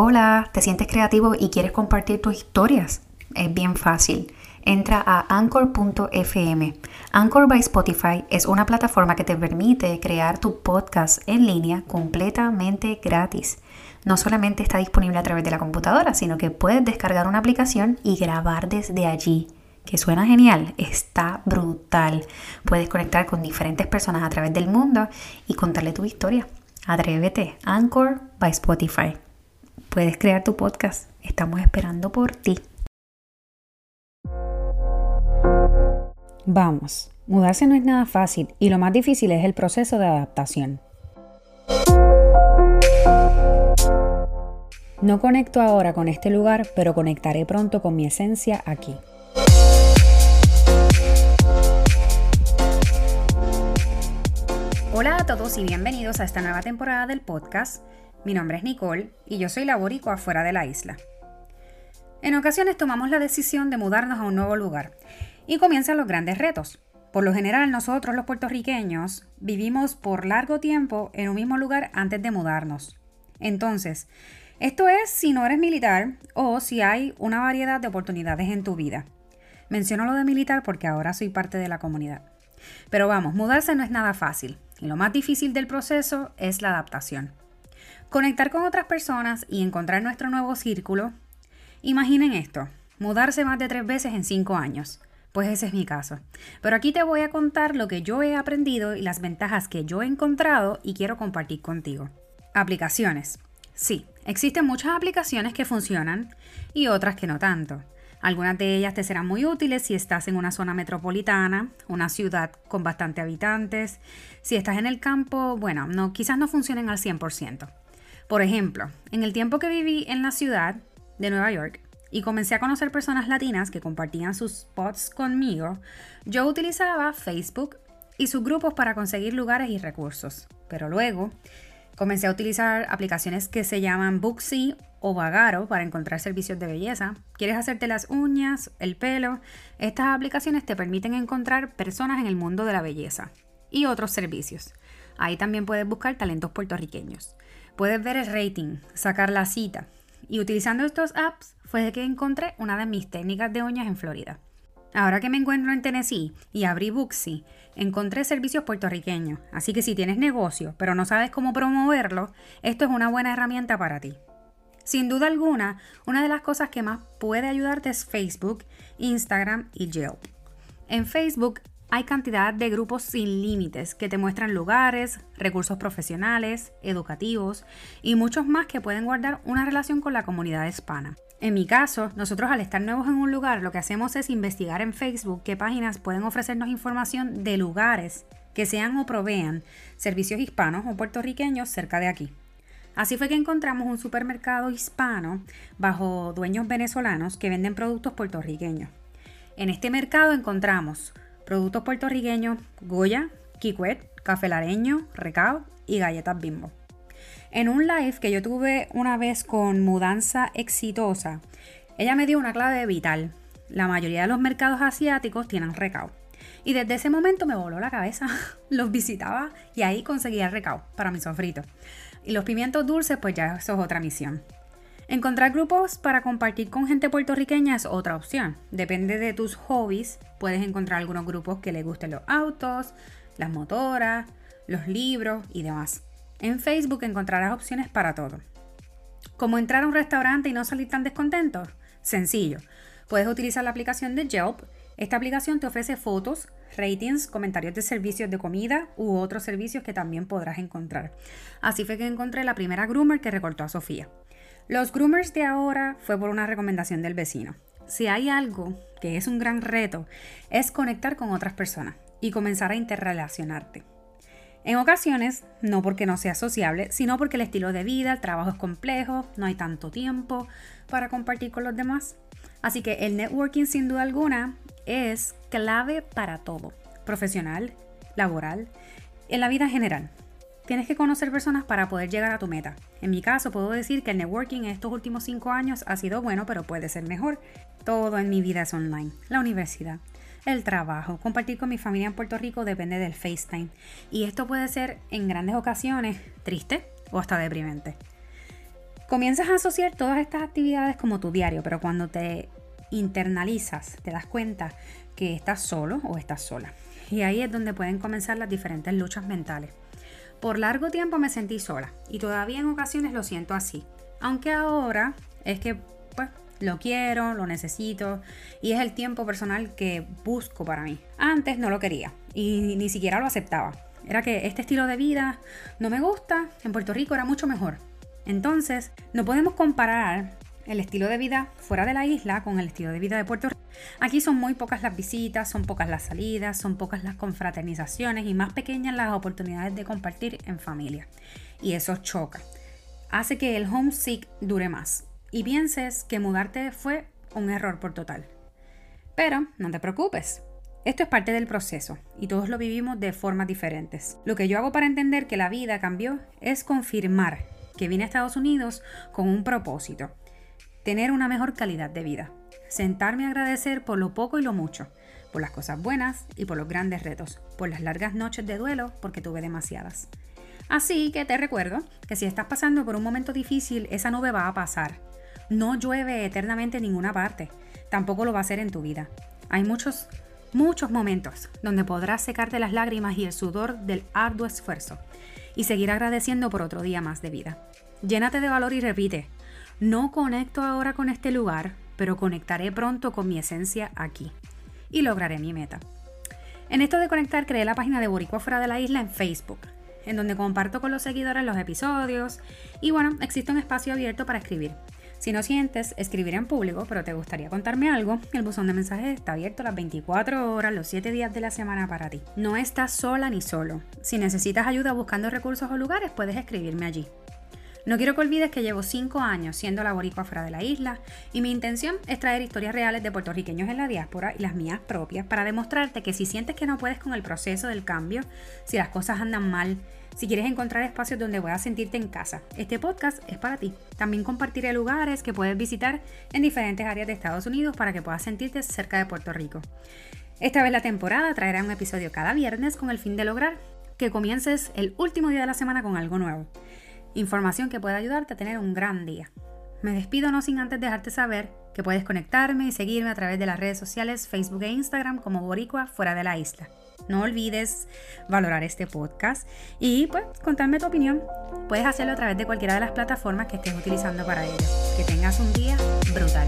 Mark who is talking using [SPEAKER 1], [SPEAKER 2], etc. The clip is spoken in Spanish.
[SPEAKER 1] Hola, ¿te sientes creativo y quieres compartir tus historias? Es bien fácil. Entra a anchor.fm. Anchor by Spotify es una plataforma que te permite crear tu podcast en línea completamente gratis. No solamente está disponible a través de la computadora, sino que puedes descargar una aplicación y grabar desde allí. Que suena genial, está brutal. Puedes conectar con diferentes personas a través del mundo y contarle tu historia. Atrévete, Anchor by Spotify puedes crear tu podcast. Estamos esperando por ti.
[SPEAKER 2] Vamos, mudarse no es nada fácil y lo más difícil es el proceso de adaptación. No conecto ahora con este lugar, pero conectaré pronto con mi esencia aquí.
[SPEAKER 1] Hola a todos y bienvenidos a esta nueva temporada del podcast mi nombre es Nicole y yo soy la boricua fuera de la isla. En ocasiones tomamos la decisión de mudarnos a un nuevo lugar y comienzan los grandes retos. Por lo general nosotros los puertorriqueños vivimos por largo tiempo en un mismo lugar antes de mudarnos. Entonces, esto es si no eres militar o si hay una variedad de oportunidades en tu vida. Menciono lo de militar porque ahora soy parte de la comunidad. Pero vamos, mudarse no es nada fácil y lo más difícil del proceso es la adaptación. Conectar con otras personas y encontrar nuestro nuevo círculo. Imaginen esto, mudarse más de tres veces en cinco años. Pues ese es mi caso. Pero aquí te voy a contar lo que yo he aprendido y las ventajas que yo he encontrado y quiero compartir contigo. Aplicaciones. Sí, existen muchas aplicaciones que funcionan y otras que no tanto. Algunas de ellas te serán muy útiles si estás en una zona metropolitana, una ciudad con bastante habitantes. Si estás en el campo, bueno, no, quizás no funcionen al 100%. Por ejemplo, en el tiempo que viví en la ciudad de Nueva York y comencé a conocer personas latinas que compartían sus spots conmigo, yo utilizaba Facebook y sus grupos para conseguir lugares y recursos. Pero luego comencé a utilizar aplicaciones que se llaman Booksy o Vagaro para encontrar servicios de belleza. ¿Quieres hacerte las uñas, el pelo? Estas aplicaciones te permiten encontrar personas en el mundo de la belleza y otros servicios. Ahí también puedes buscar talentos puertorriqueños. Puedes ver el rating, sacar la cita. Y utilizando estos apps fue que encontré una de mis técnicas de uñas en Florida. Ahora que me encuentro en Tennessee y abrí Booksy, encontré servicios puertorriqueños, así que si tienes negocio pero no sabes cómo promoverlo, esto es una buena herramienta para ti. Sin duda alguna, una de las cosas que más puede ayudarte es Facebook, Instagram y Yelp. En Facebook hay cantidad de grupos sin límites que te muestran lugares, recursos profesionales, educativos y muchos más que pueden guardar una relación con la comunidad hispana. En mi caso, nosotros al estar nuevos en un lugar lo que hacemos es investigar en Facebook qué páginas pueden ofrecernos información de lugares que sean o provean servicios hispanos o puertorriqueños cerca de aquí. Así fue que encontramos un supermercado hispano bajo dueños venezolanos que venden productos puertorriqueños. En este mercado encontramos productos puertorriqueños Goya, Kikwet, Café Lareño, Recao y galletas Bimbo. En un live que yo tuve una vez con Mudanza Exitosa, ella me dio una clave vital. La mayoría de los mercados asiáticos tienen recao. Y desde ese momento me voló la cabeza. Los visitaba y ahí conseguía recao para mi sofrito. Y los pimientos dulces, pues ya eso es otra misión. Encontrar grupos para compartir con gente puertorriqueña es otra opción. Depende de tus hobbies. Puedes encontrar algunos grupos que les gusten los autos, las motoras, los libros y demás. En Facebook encontrarás opciones para todo. ¿Cómo entrar a un restaurante y no salir tan descontentos? Sencillo. Puedes utilizar la aplicación de Yelp. Esta aplicación te ofrece fotos, ratings, comentarios de servicios de comida u otros servicios que también podrás encontrar. Así fue que encontré la primera groomer que recortó a Sofía. Los groomers de ahora fue por una recomendación del vecino. Si hay algo que es un gran reto, es conectar con otras personas y comenzar a interrelacionarte. En ocasiones, no porque no sea sociable, sino porque el estilo de vida, el trabajo es complejo, no hay tanto tiempo para compartir con los demás. Así que el networking sin duda alguna es clave para todo, profesional, laboral, en la vida en general. Tienes que conocer personas para poder llegar a tu meta. En mi caso, puedo decir que el networking en estos últimos cinco años ha sido bueno, pero puede ser mejor. Todo en mi vida es online. La universidad, el trabajo, compartir con mi familia en Puerto Rico depende del FaceTime. Y esto puede ser en grandes ocasiones triste o hasta deprimente. Comienzas a asociar todas estas actividades como tu diario, pero cuando te internalizas, te das cuenta que estás solo o estás sola. Y ahí es donde pueden comenzar las diferentes luchas mentales. Por largo tiempo me sentí sola y todavía en ocasiones lo siento así. Aunque ahora es que pues lo quiero, lo necesito y es el tiempo personal que busco para mí. Antes no lo quería y ni siquiera lo aceptaba. Era que este estilo de vida no me gusta, en Puerto Rico era mucho mejor. Entonces, no podemos comparar el estilo de vida fuera de la isla con el estilo de vida de Puerto Rico. Aquí son muy pocas las visitas, son pocas las salidas, son pocas las confraternizaciones y más pequeñas las oportunidades de compartir en familia. Y eso choca. Hace que el homesick dure más y pienses que mudarte fue un error por total. Pero no te preocupes. Esto es parte del proceso y todos lo vivimos de formas diferentes. Lo que yo hago para entender que la vida cambió es confirmar que vine a Estados Unidos con un propósito, tener una mejor calidad de vida, sentarme a agradecer por lo poco y lo mucho, por las cosas buenas y por los grandes retos, por las largas noches de duelo porque tuve demasiadas. Así que te recuerdo que si estás pasando por un momento difícil, esa nube va a pasar no llueve eternamente en ninguna parte, tampoco lo va a hacer en tu vida. Hay muchos, muchos momentos donde podrás secarte las lágrimas y el sudor del arduo esfuerzo y seguir agradeciendo por otro día más de vida. Llénate de valor y repite, no conecto ahora con este lugar, pero conectaré pronto con mi esencia aquí y lograré mi meta. En esto de conectar creé la página de Boricua fuera de la isla en Facebook, en donde comparto con los seguidores los episodios y bueno, existe un espacio abierto para escribir. Si no sientes escribir en público, pero te gustaría contarme algo, el buzón de mensajes está abierto las 24 horas, los 7 días de la semana para ti. No estás sola ni solo. Si necesitas ayuda buscando recursos o lugares, puedes escribirme allí. No quiero que olvides que llevo 5 años siendo laboricua fuera de la isla y mi intención es traer historias reales de puertorriqueños en la diáspora y las mías propias para demostrarte que si sientes que no puedes con el proceso del cambio, si las cosas andan mal, si quieres encontrar espacios donde puedas sentirte en casa, este podcast es para ti. También compartiré lugares que puedes visitar en diferentes áreas de Estados Unidos para que puedas sentirte cerca de Puerto Rico. Esta vez la temporada traerá un episodio cada viernes con el fin de lograr que comiences el último día de la semana con algo nuevo. Información que pueda ayudarte a tener un gran día. Me despido no sin antes dejarte saber que puedes conectarme y seguirme a través de las redes sociales Facebook e Instagram como Boricua fuera de la isla. No olvides valorar este podcast y pues contarme tu opinión. Puedes hacerlo a través de cualquiera de las plataformas que estés utilizando para ello. Que tengas un día brutal.